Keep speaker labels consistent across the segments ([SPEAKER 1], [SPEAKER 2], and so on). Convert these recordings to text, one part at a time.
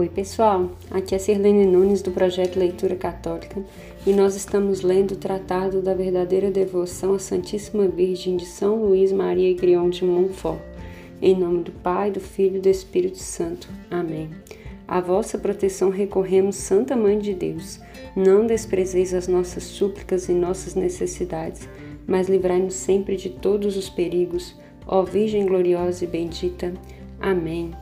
[SPEAKER 1] Oi, pessoal. Aqui é Sirlene Nunes do projeto Leitura Católica e nós estamos lendo o Tratado da Verdadeira Devoção à Santíssima Virgem de São Luís Maria Grion de Montfort. Em nome do Pai, do Filho e do Espírito Santo. Amém. A vossa proteção recorremos, Santa Mãe de Deus. Não desprezeis as nossas súplicas e nossas necessidades, mas livrai-nos sempre de todos os perigos. Ó Virgem gloriosa e bendita. Amém.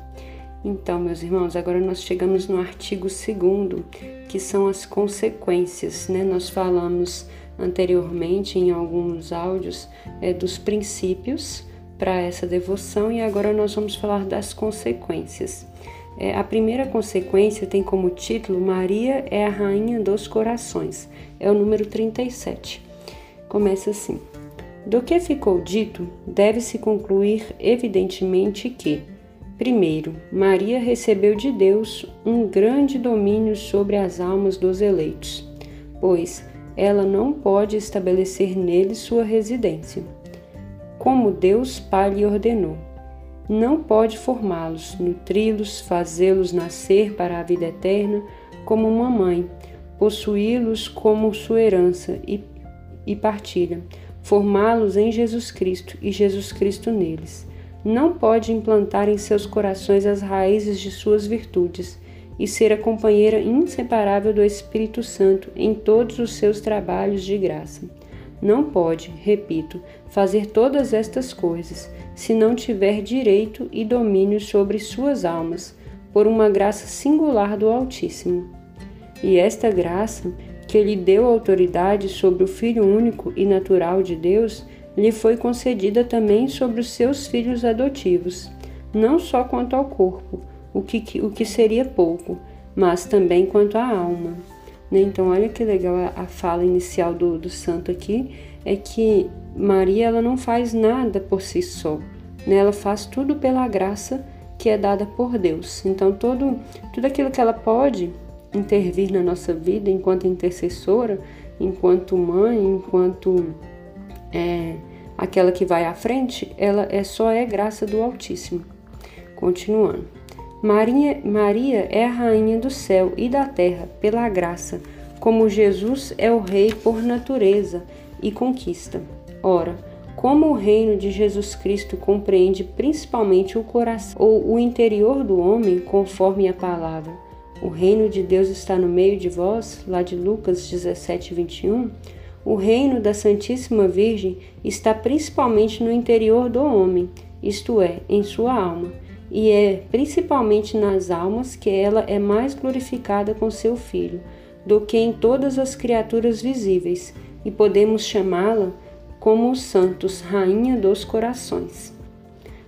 [SPEAKER 1] Então, meus irmãos, agora nós chegamos no artigo 2, que são as consequências, né? Nós falamos anteriormente em alguns áudios é, dos princípios para essa devoção e agora nós vamos falar das consequências. É, a primeira consequência tem como título Maria é a Rainha dos Corações, é o número 37. Começa assim: Do que ficou dito, deve-se concluir evidentemente que Primeiro, Maria recebeu de Deus um grande domínio sobre as almas dos eleitos, pois ela não pode estabelecer neles sua residência, como Deus Pai lhe ordenou. Não pode formá-los, nutri-los, fazê-los nascer para a vida eterna como uma mãe, possuí-los como sua herança e, e partilha, formá-los em Jesus Cristo e Jesus Cristo neles não pode implantar em seus corações as raízes de suas virtudes e ser a companheira inseparável do Espírito Santo em todos os seus trabalhos de graça. Não pode, repito, fazer todas estas coisas se não tiver direito e domínio sobre suas almas, por uma graça singular do Altíssimo. E esta graça, que lhe deu autoridade sobre o Filho único e natural de Deus, lhe foi concedida também sobre os seus filhos adotivos, não só quanto ao corpo, o que, o que seria pouco, mas também quanto à alma. Né? Então, olha que legal a, fala inicial do, do santo aqui, é que Maria ela não faz nada por si só, né? ela faz tudo pela graça que é dada por Deus. Então, todo, tudo aquilo que ela pode intervir na nossa vida enquanto intercessora, enquanto mãe, enquanto é, aquela que vai à frente, ela é só é graça do Altíssimo. Continuando. Maria, Maria é a rainha do céu e da terra pela graça, como Jesus é o rei por natureza e conquista. Ora, como o reino de Jesus Cristo compreende principalmente o coração ou o interior do homem, conforme a palavra, o reino de Deus está no meio de vós, lá de Lucas 17, 21, o reino da Santíssima Virgem está principalmente no interior do homem, isto é, em sua alma, e é principalmente nas almas que ela é mais glorificada com seu Filho do que em todas as criaturas visíveis, e podemos chamá-la como os santos, rainha dos corações.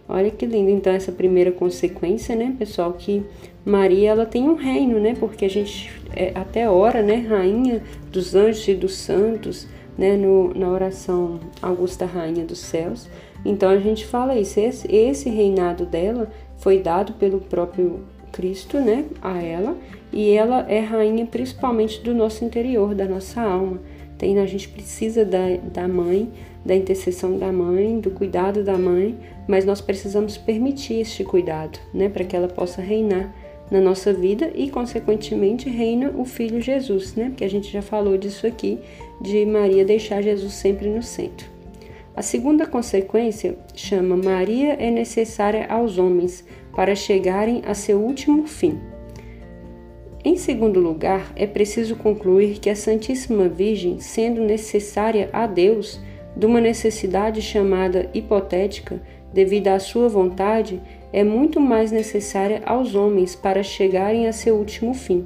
[SPEAKER 1] Olha que lindo então essa primeira consequência, né, pessoal, que Maria ela tem um reino, né? Porque a gente é, até ora, né, rainha dos anjos e dos santos, né, no, na oração Augusta Rainha dos Céus. Então a gente fala isso, esse, esse reinado dela foi dado pelo próprio Cristo, né, a ela, e ela é rainha principalmente do nosso interior, da nossa alma. Tem, a gente precisa da, da mãe, da intercessão da mãe, do cuidado da mãe, mas nós precisamos permitir este cuidado, né, para que ela possa reinar na nossa vida e, consequentemente, reina o Filho Jesus, né? Porque a gente já falou disso aqui, de Maria deixar Jesus sempre no centro. A segunda consequência chama Maria é necessária aos homens para chegarem a seu último fim. Em segundo lugar, é preciso concluir que a Santíssima Virgem, sendo necessária a Deus, de uma necessidade chamada hipotética, devido à sua vontade, é muito mais necessária aos homens para chegarem a seu último fim.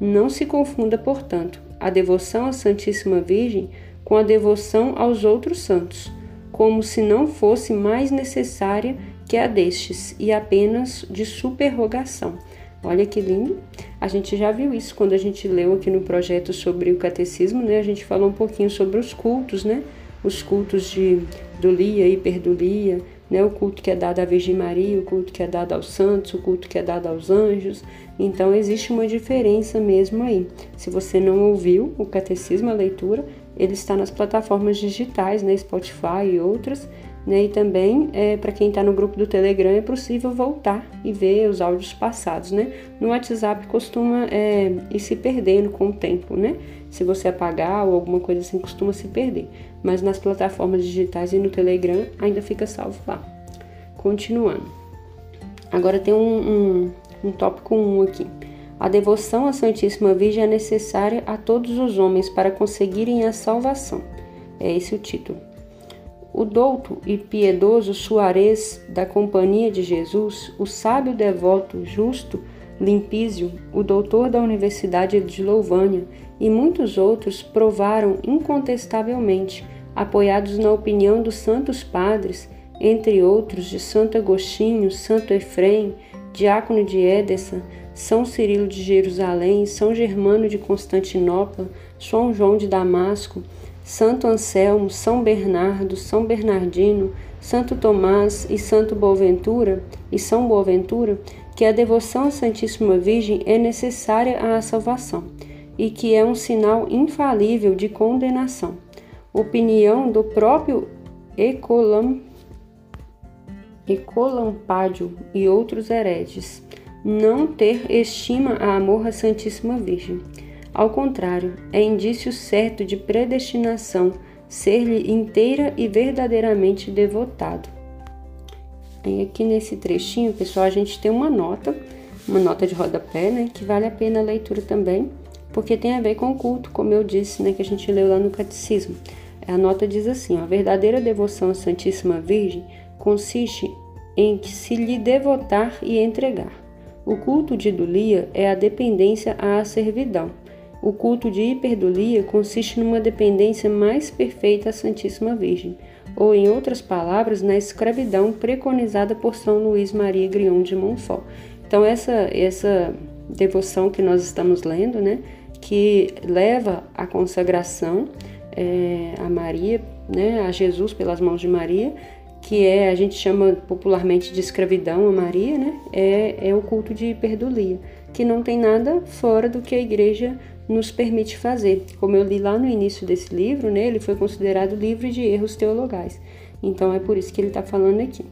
[SPEAKER 1] Não se confunda, portanto, a devoção à Santíssima Virgem com a devoção aos outros santos, como se não fosse mais necessária que a destes e apenas de superrogação. Olha que lindo! A gente já viu isso quando a gente leu aqui no projeto sobre o catecismo, né? A gente falou um pouquinho sobre os cultos, né? Os cultos de dulia, hiperdulia, né? O culto que é dado à Virgem Maria, o culto que é dado aos santos, o culto que é dado aos anjos. Então existe uma diferença mesmo aí. Se você não ouviu o catecismo, a leitura, ele está nas plataformas digitais, né? Spotify e outras. Né? E também, é, para quem está no grupo do Telegram, é possível voltar e ver os áudios passados. Né? No WhatsApp costuma é, ir se perdendo com o tempo. Né? Se você apagar ou alguma coisa assim, costuma se perder. Mas nas plataformas digitais e no Telegram ainda fica salvo lá. Continuando. Agora tem um, um, um tópico 1 um aqui. A devoção à Santíssima Virgem é necessária a todos os homens para conseguirem a salvação. É esse o título. O douto e piedoso Suarez da Companhia de Jesus, o sábio devoto justo Limpísio, o doutor da Universidade de Louvânia e muitos outros provaram incontestavelmente, apoiados na opinião dos santos padres, entre outros de Santo Agostinho, Santo Efrem, Diácono de Édessa, São Cirilo de Jerusalém, São Germano de Constantinopla, São João de Damasco, Santo Anselmo, São Bernardo, São Bernardino, Santo Tomás e Santo Boaventura e São Boaventura, que a devoção à Santíssima Virgem é necessária à salvação e que é um sinal infalível de condenação. Opinião do próprio Ecolam, Ecolampádio e outros hereges. Não ter estima a amor à Santíssima Virgem. Ao contrário, é indício certo de predestinação ser-lhe inteira e verdadeiramente devotado. E aqui nesse trechinho, pessoal, a gente tem uma nota, uma nota de rodapé, né, que vale a pena a leitura também, porque tem a ver com o culto, como eu disse, né, que a gente leu lá no catecismo. A nota diz assim: a verdadeira devoção à Santíssima Virgem consiste em que se lhe devotar e entregar. O culto de idolia é a dependência à servidão. O culto de hiperdulia consiste numa dependência mais perfeita à Santíssima Virgem ou, em outras palavras, na escravidão preconizada por São Luís Maria Grion de Montfort. Então, essa, essa devoção que nós estamos lendo, né, que leva à consagração é, a Maria, né, a Jesus pelas mãos de Maria, que é a gente chama popularmente de escravidão a Maria, né, é, é o culto de hiperdulia, que não tem nada fora do que a igreja nos permite fazer. Como eu li lá no início desse livro, né, ele foi considerado livre de erros teologais. Então é por isso que ele está falando aqui.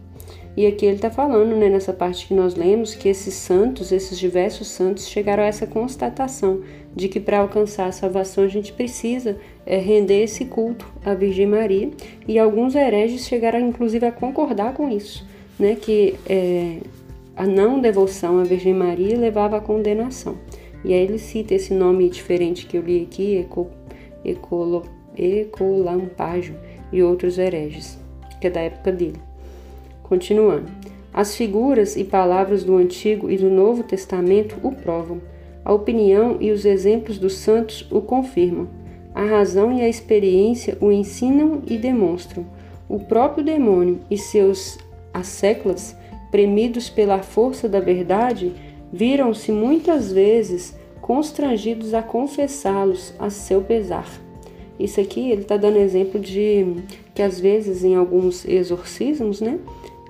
[SPEAKER 1] E aqui ele está falando, né, nessa parte que nós lemos, que esses santos, esses diversos santos, chegaram a essa constatação de que para alcançar a salvação a gente precisa é, render esse culto à Virgem Maria. E alguns hereges chegaram, inclusive, a concordar com isso, né, que é, a não devoção à Virgem Maria levava à condenação. E aí ele cita esse nome diferente que eu li aqui, Eco, Ecolo, Ecolampágio e outros hereges, que é da época dele. Continuando. As figuras e palavras do Antigo e do Novo Testamento o provam. A opinião e os exemplos dos santos o confirmam. A razão e a experiência o ensinam e demonstram. O próprio demônio e seus asseclas, premidos pela força da verdade, viram-se muitas vezes constrangidos a confessá-los a seu pesar. Isso aqui ele está dando exemplo de que às vezes em alguns exorcismos, né,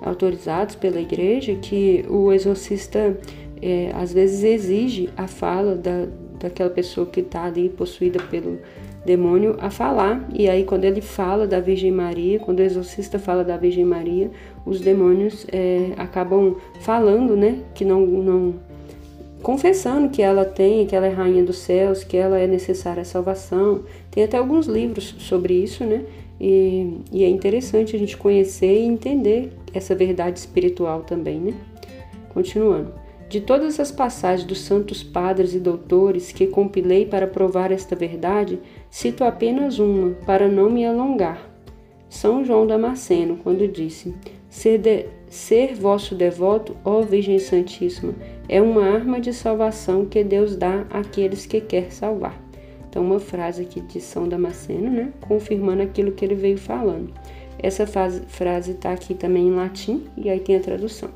[SPEAKER 1] autorizados pela igreja, que o exorcista é, às vezes exige a fala da, daquela pessoa que está ali possuída pelo demônio a falar. E aí, quando ele fala da Virgem Maria, quando o exorcista fala da Virgem Maria, os demônios é, acabam falando, né? Que não, não confessando que ela tem, que ela é rainha dos céus, que ela é necessária à salvação. Tem até alguns livros sobre isso, né? E, e, é interessante a gente conhecer e entender essa verdade espiritual também, né? Continuando. De todas as passagens dos santos padres e doutores que compilei para provar esta verdade, cito apenas uma, para não me alongar. São João Damasceno, quando disse: Ser, de, ser vosso devoto, ó Virgem Santíssima, é uma arma de salvação que Deus dá àqueles que quer salvar. Então, uma frase aqui de São Damasceno, né? Confirmando aquilo que ele veio falando. Essa frase está aqui também em latim e aí tem a tradução.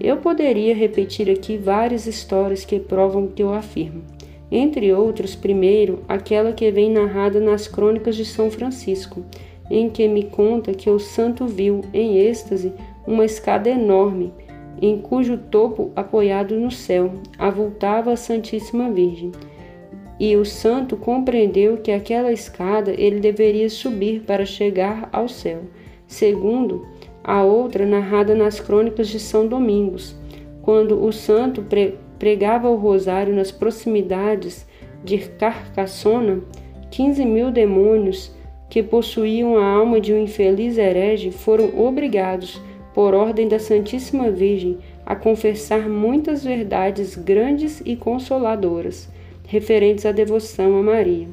[SPEAKER 1] Eu poderia repetir aqui várias histórias que provam o que eu afirmo. Entre outros, primeiro, aquela que vem narrada nas crônicas de São Francisco, em que me conta que o santo viu, em êxtase, uma escada enorme em cujo topo, apoiado no céu, avultava a Santíssima Virgem. E o santo compreendeu que aquela escada ele deveria subir para chegar ao céu. segundo a outra narrada nas crônicas de São Domingos, quando o santo pregava o rosário nas proximidades de Carcassona, 15 mil demônios que possuíam a alma de um infeliz herege foram obrigados, por ordem da Santíssima Virgem, a confessar muitas verdades grandes e consoladoras referentes à devoção a Maria.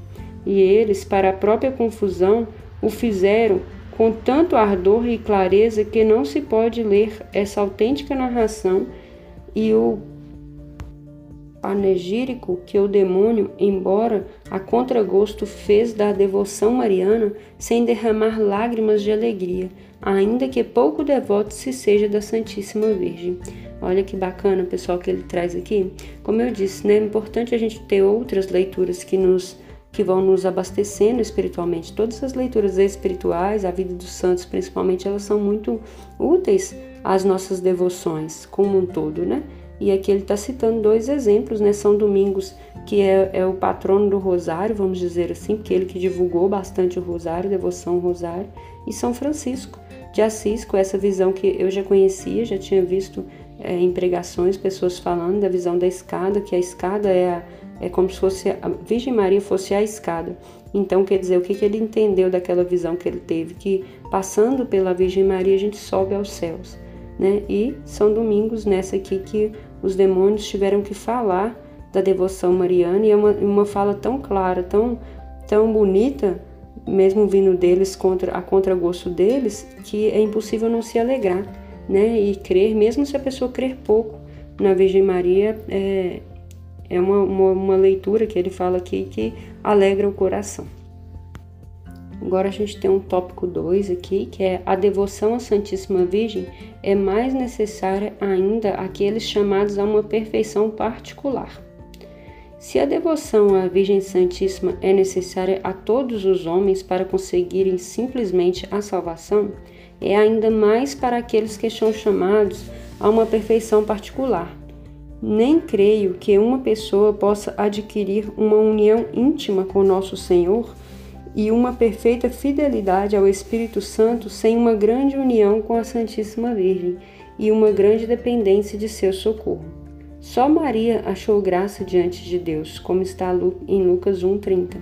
[SPEAKER 1] E eles, para a própria confusão, o fizeram com tanto ardor e clareza que não se pode ler essa autêntica narração e o panegírico que o demônio, embora a contragosto, fez da devoção mariana sem derramar lágrimas de alegria, ainda que pouco devoto se seja da Santíssima Virgem. Olha que bacana, pessoal, que ele traz aqui. Como eu disse, né, é importante a gente ter outras leituras que nos que vão nos abastecendo espiritualmente. Todas as leituras espirituais, a vida dos santos principalmente, elas são muito úteis às nossas devoções como um todo, né? E aqui ele está citando dois exemplos, né? São Domingos, que é, é, o patrono do Rosário, vamos dizer assim, porque ele que divulgou bastante o Rosário, devoção ao Rosário, e São Francisco de Assis, com essa visão que eu já conhecia, já tinha visto é, em pregações, pessoas falando da visão da escada, que a escada é a, é como se fosse a Virgem Maria fosse a escada. Então, quer dizer, o que, que ele entendeu daquela visão que ele teve? Que passando pela Virgem Maria a gente sobe aos céus. Né? E são domingos nessa aqui que os demônios tiveram que falar da devoção mariana e é uma, uma fala tão clara, tão, tão bonita, mesmo vindo deles contra a contragosto deles, que é impossível não se alegrar, né? E crer, mesmo se a pessoa crer pouco na Virgem Maria, é, é uma, uma, uma leitura que ele fala aqui que alegra o coração. Agora a gente tem um tópico 2 aqui, que é a devoção à Santíssima Virgem é mais necessária ainda àqueles chamados a uma perfeição particular. Se a devoção à Virgem Santíssima é necessária a todos os homens para conseguirem simplesmente a salvação, é ainda mais para aqueles que são chamados a uma perfeição particular, nem creio que uma pessoa possa adquirir uma união íntima com nosso Senhor e uma perfeita fidelidade ao Espírito Santo sem uma grande união com a Santíssima Virgem e uma grande dependência de seu socorro. Só Maria achou graça diante de Deus, como está em Lucas 1,30,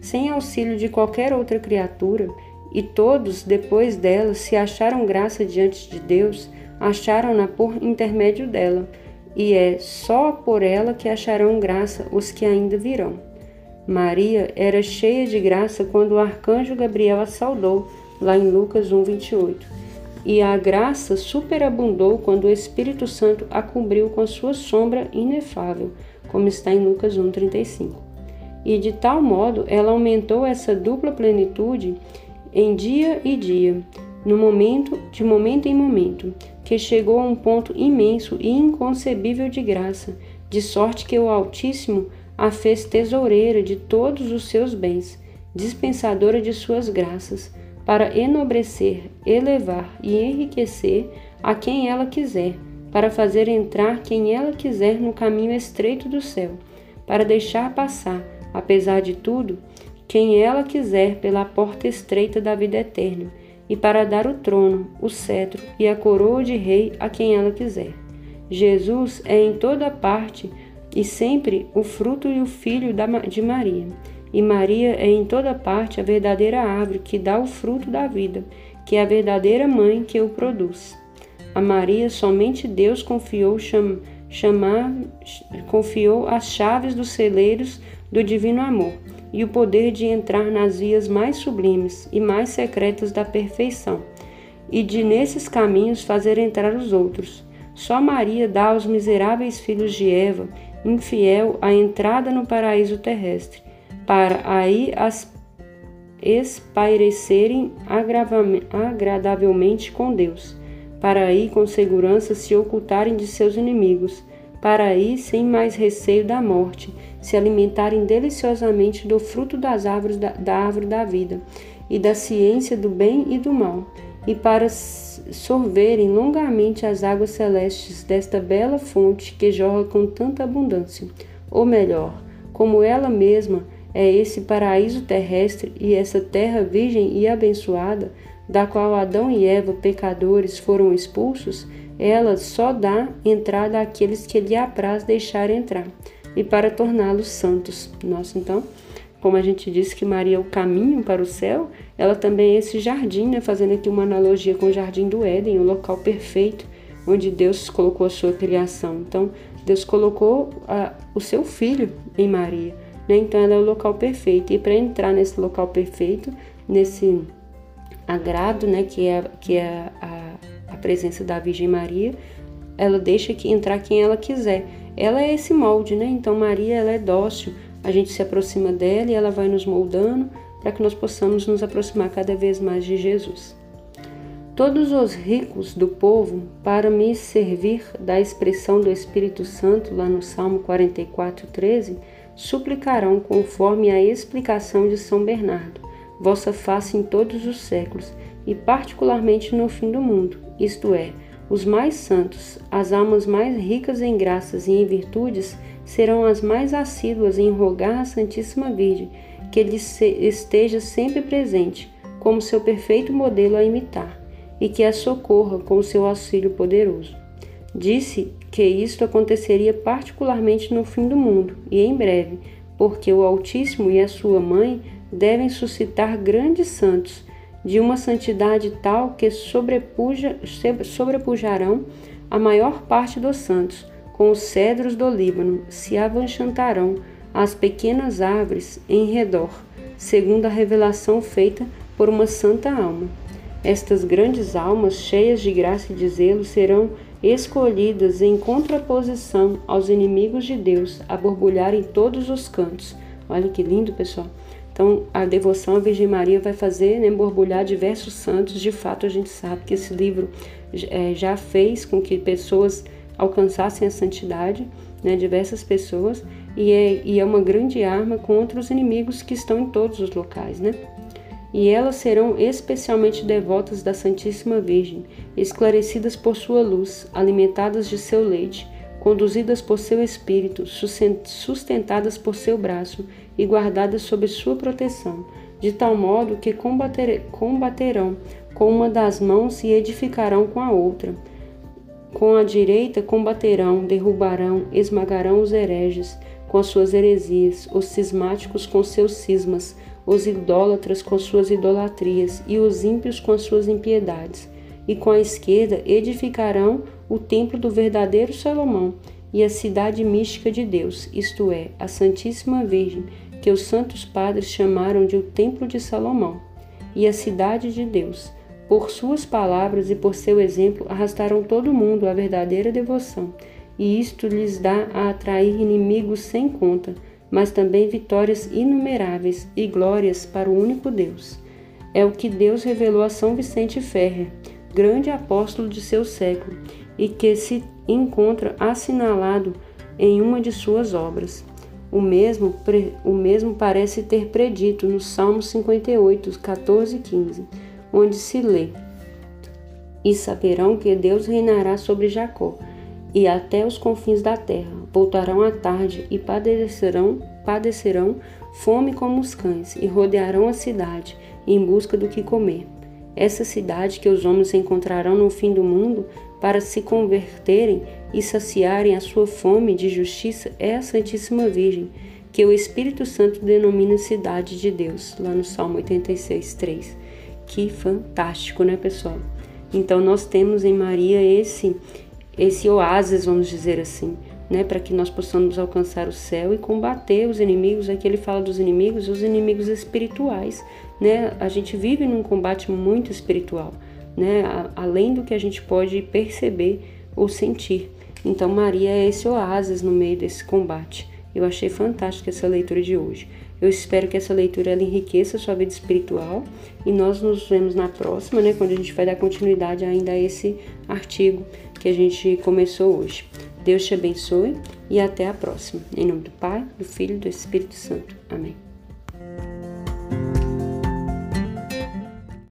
[SPEAKER 1] sem auxílio de qualquer outra criatura, e todos, depois dela, se acharam graça diante de Deus, acharam-na por intermédio dela e é só por ela que acharão graça os que ainda virão. Maria era cheia de graça quando o arcanjo Gabriel a saudou, lá em Lucas 1:28. E a graça superabundou quando o Espírito Santo a cobriu com a sua sombra inefável, como está em Lucas 1:35. E de tal modo ela aumentou essa dupla plenitude em dia e dia, no momento, de momento em momento, que chegou a um ponto imenso e inconcebível de graça, de sorte que o Altíssimo a fez tesoureira de todos os seus bens, dispensadora de suas graças, para enobrecer, elevar e enriquecer a quem ela quiser, para fazer entrar quem ela quiser no caminho estreito do céu, para deixar passar, apesar de tudo, quem ela quiser pela porta estreita da vida eterna e para dar o trono, o cetro e a coroa de rei a quem ela quiser. Jesus é em toda parte e sempre o fruto e o filho de Maria. E Maria é em toda parte a verdadeira árvore que dá o fruto da vida, que é a verdadeira mãe que o produz. A Maria somente Deus confiou cham, chamar, confiou as chaves dos celeiros do divino amor e o poder de entrar nas vias mais sublimes e mais secretas da perfeição, e de nesses caminhos fazer entrar os outros. Só Maria dá aos miseráveis filhos de Eva, infiel, a entrada no paraíso terrestre, para aí as espairecerem agradavelmente com Deus, para aí com segurança se ocultarem de seus inimigos, para aí sem mais receio da morte, se alimentarem deliciosamente do fruto das árvores da, da árvore da vida e da ciência do bem e do mal, e para sorverem longamente as águas celestes desta bela fonte que jorra com tanta abundância. Ou melhor, como ela mesma é esse paraíso terrestre e essa terra virgem e abençoada, da qual Adão e Eva, pecadores, foram expulsos, ela só dá entrada àqueles que lhe apraz deixar entrar, e para torná-los santos. Nossa, então, como a gente disse que Maria é o caminho para o céu, ela também é esse jardim, né? fazendo aqui uma analogia com o jardim do Éden, o local perfeito onde Deus colocou a sua criação. Então, Deus colocou a, o seu filho em Maria. Né? Então, ela é o local perfeito. E para entrar nesse local perfeito, nesse agrado, né, que é, que é a, a presença da Virgem Maria, ela deixa que entrar quem ela quiser. Ela é esse molde, né? Então Maria ela é dócil. A gente se aproxima dela e ela vai nos moldando para que nós possamos nos aproximar cada vez mais de Jesus. Todos os ricos do povo, para me servir da expressão do Espírito Santo lá no Salmo 44, 13, suplicarão conforme a explicação de São Bernardo vossa face em todos os séculos, e particularmente no fim do mundo, isto é, os mais santos, as almas mais ricas em graças e em virtudes, serão as mais assíduas em rogar à Santíssima Virgem que lhe esteja sempre presente, como seu perfeito modelo a imitar, e que a socorra com o seu auxílio poderoso. Disse que isto aconteceria particularmente no fim do mundo, e em breve, porque o Altíssimo e a sua mãe devem suscitar grandes santos, de uma santidade tal que sobrepuja, sobrepujarão a maior parte dos santos, com os cedros do Líbano, se avanchantarão as pequenas árvores em redor, segundo a revelação feita por uma santa alma. Estas grandes almas, cheias de graça e de zelo, serão escolhidas em contraposição aos inimigos de Deus, a borbulhar em todos os cantos. Olha que lindo, pessoal. Então, a devoção à Virgem Maria vai fazer né, borbulhar diversos santos. De fato, a gente sabe que esse livro é, já fez com que pessoas alcançassem a santidade, né, diversas pessoas, e é, e é uma grande arma contra os inimigos que estão em todos os locais. Né? E elas serão especialmente devotas da Santíssima Virgem, esclarecidas por sua luz, alimentadas de seu leite, conduzidas por seu espírito, sustentadas por seu braço e guardadas sob sua proteção, de tal modo que combater, combaterão com uma das mãos e edificarão com a outra. Com a direita combaterão, derrubarão, esmagarão os hereges com as suas heresias, os cismáticos com seus cismas, os idólatras com suas idolatrias e os ímpios com as suas impiedades. E com a esquerda edificarão o templo do verdadeiro Salomão e a cidade mística de Deus, isto é, a Santíssima Virgem, que os santos padres chamaram de o Templo de Salomão, e a cidade de Deus. Por suas palavras e por seu exemplo, arrastaram todo mundo à verdadeira devoção, e isto lhes dá a atrair inimigos sem conta, mas também vitórias inumeráveis e glórias para o único Deus. É o que Deus revelou a São Vicente Ferrer, grande apóstolo de seu século, e que se encontra assinalado em uma de suas obras. O mesmo, o mesmo parece ter predito no Salmo 58, 14 e 15, onde se lê: E saberão que Deus reinará sobre Jacó, e até os confins da terra. Voltarão à tarde e padecerão, padecerão fome como os cães, e rodearão a cidade em busca do que comer. Essa cidade que os homens encontrarão no fim do mundo para se converterem e saciarem a sua fome de justiça é a Santíssima Virgem, que o Espírito Santo denomina cidade de Deus, lá no Salmo 86, 3. Que fantástico, né, pessoal? Então nós temos em Maria esse esse oásis, vamos dizer assim, né, para que nós possamos alcançar o céu e combater os inimigos. Aqui ele fala dos inimigos, os inimigos espirituais, né? A gente vive num combate muito espiritual né? além do que a gente pode perceber ou sentir. Então, Maria é esse oásis no meio desse combate. Eu achei fantástica essa leitura de hoje. Eu espero que essa leitura ela enriqueça a sua vida espiritual e nós nos vemos na próxima, né, quando a gente vai dar continuidade ainda a esse artigo que a gente começou hoje. Deus te abençoe e até a próxima. Em nome do Pai, do Filho e do Espírito Santo. Amém.